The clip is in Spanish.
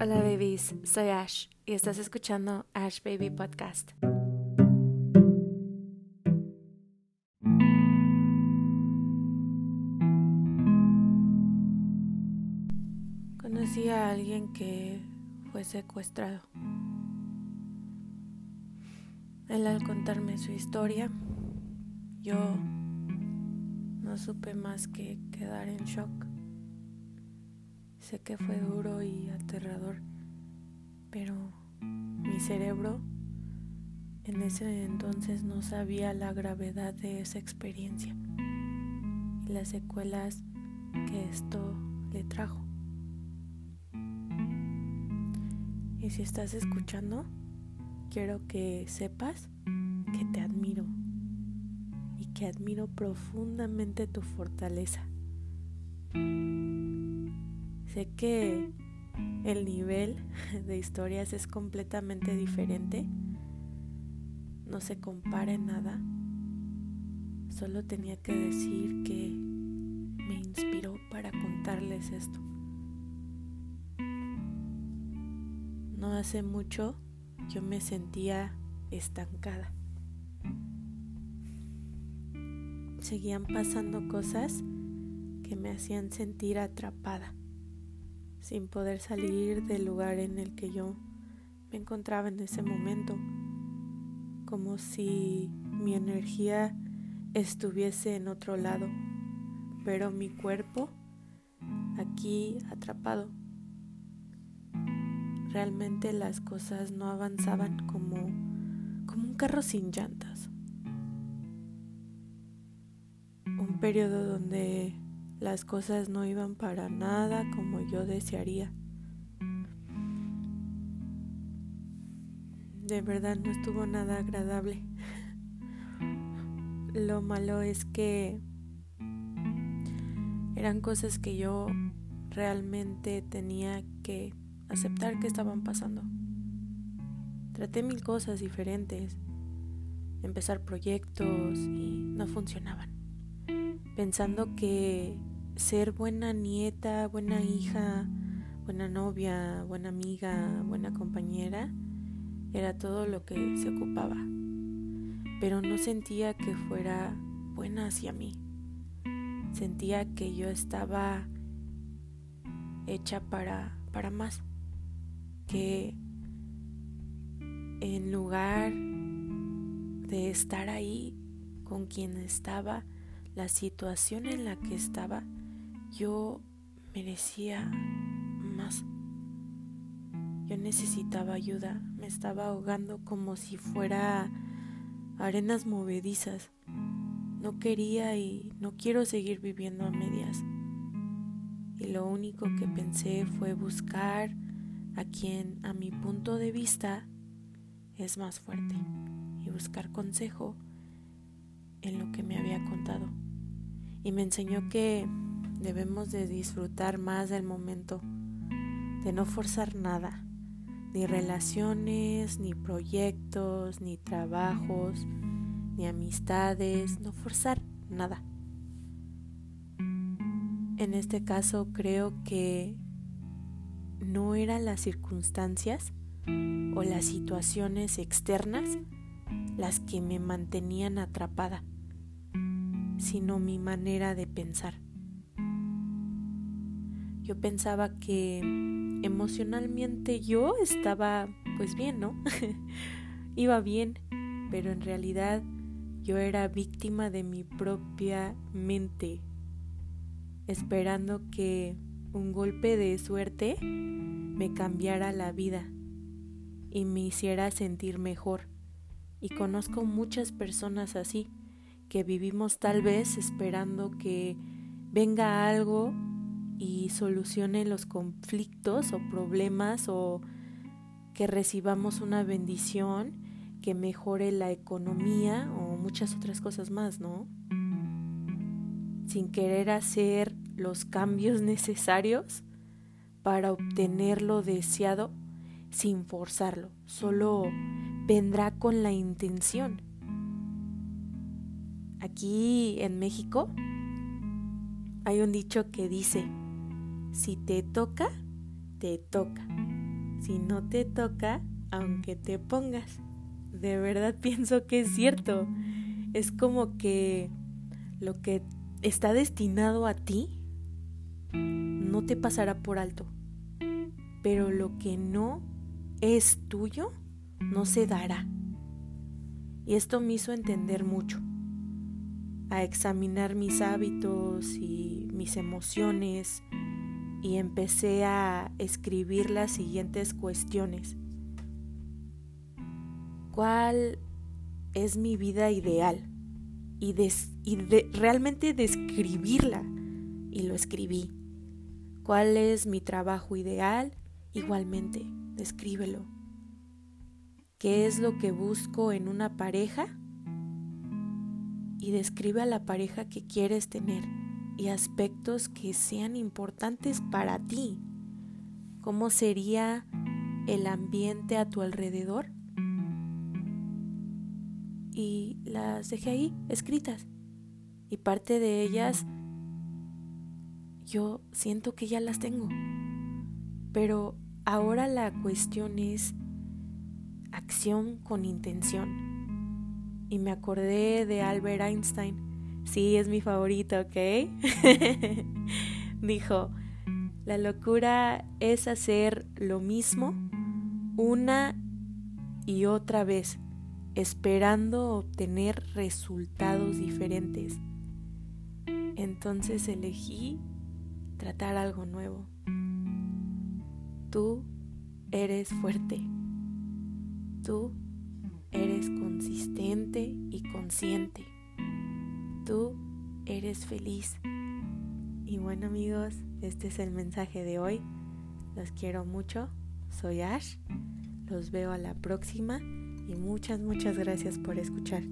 Hola babies, soy Ash y estás escuchando Ash Baby Podcast. Conocí a alguien que fue secuestrado. Él al contarme su historia, yo no supe más que quedar en shock. Sé que fue duro y aterrador, pero mi cerebro en ese entonces no sabía la gravedad de esa experiencia y las secuelas que esto le trajo. Y si estás escuchando, quiero que sepas que te admiro y que admiro profundamente tu fortaleza. Sé que el nivel de historias es completamente diferente. No se compara en nada. Solo tenía que decir que me inspiró para contarles esto. No hace mucho yo me sentía estancada. Seguían pasando cosas que me hacían sentir atrapada sin poder salir del lugar en el que yo me encontraba en ese momento, como si mi energía estuviese en otro lado, pero mi cuerpo aquí atrapado. Realmente las cosas no avanzaban como, como un carro sin llantas. Un periodo donde las cosas no iban para nada como yo desearía. De verdad no estuvo nada agradable. Lo malo es que eran cosas que yo realmente tenía que aceptar que estaban pasando. Traté mil cosas diferentes, empezar proyectos y no funcionaban. Pensando que ser buena nieta, buena hija, buena novia, buena amiga, buena compañera, era todo lo que se ocupaba. Pero no sentía que fuera buena hacia mí. Sentía que yo estaba hecha para, para más. Que en lugar de estar ahí con quien estaba, la situación en la que estaba, yo merecía más. Yo necesitaba ayuda, me estaba ahogando como si fuera arenas movedizas. No quería y no quiero seguir viviendo a medias. Y lo único que pensé fue buscar a quien a mi punto de vista es más fuerte y buscar consejo en lo que me había contado. Y me enseñó que Debemos de disfrutar más del momento, de no forzar nada, ni relaciones, ni proyectos, ni trabajos, ni amistades, no forzar nada. En este caso creo que no eran las circunstancias o las situaciones externas las que me mantenían atrapada, sino mi manera de pensar. Yo pensaba que emocionalmente yo estaba pues bien, ¿no? Iba bien, pero en realidad yo era víctima de mi propia mente, esperando que un golpe de suerte me cambiara la vida y me hiciera sentir mejor. Y conozco muchas personas así, que vivimos tal vez esperando que venga algo y solucione los conflictos o problemas o que recibamos una bendición que mejore la economía o muchas otras cosas más, ¿no? Sin querer hacer los cambios necesarios para obtener lo deseado sin forzarlo, solo vendrá con la intención. Aquí en México hay un dicho que dice, si te toca, te toca. si no te toca, aunque te pongas. De verdad pienso que es cierto. Es como que lo que está destinado a ti no te pasará por alto. Pero lo que no es tuyo no se dará. Y esto me hizo entender mucho, a examinar mis hábitos y mis emociones y empecé a escribir las siguientes cuestiones. ¿Cuál es mi vida ideal? Y, realmente describirla. Y lo escribí. ¿Cuál es mi trabajo ideal? Igualmente, descríbelo. ¿Qué es lo que busco en una pareja? Y describe a la pareja que quieres tener y aspectos que sean importantes para ti. ¿Cómo sería el ambiente a tu alrededor? Y las dejé ahí, escritas. Y parte de ellas yo siento que ya las tengo. Pero ahora la cuestión es acción con intención. Y me acordé de Albert Einstein Sí, es mi favorito, ¿ok? Dijo, la locura es hacer lo mismo una y otra vez, esperando obtener resultados diferentes. Entonces elegí tratar algo nuevo. Tú eres fuerte. Tú eres consistente y consciente tú eres feliz. Y bueno amigos, este es el mensaje de hoy. Los quiero mucho. Soy Ash. Los veo a la próxima y muchas, muchas gracias por escuchar.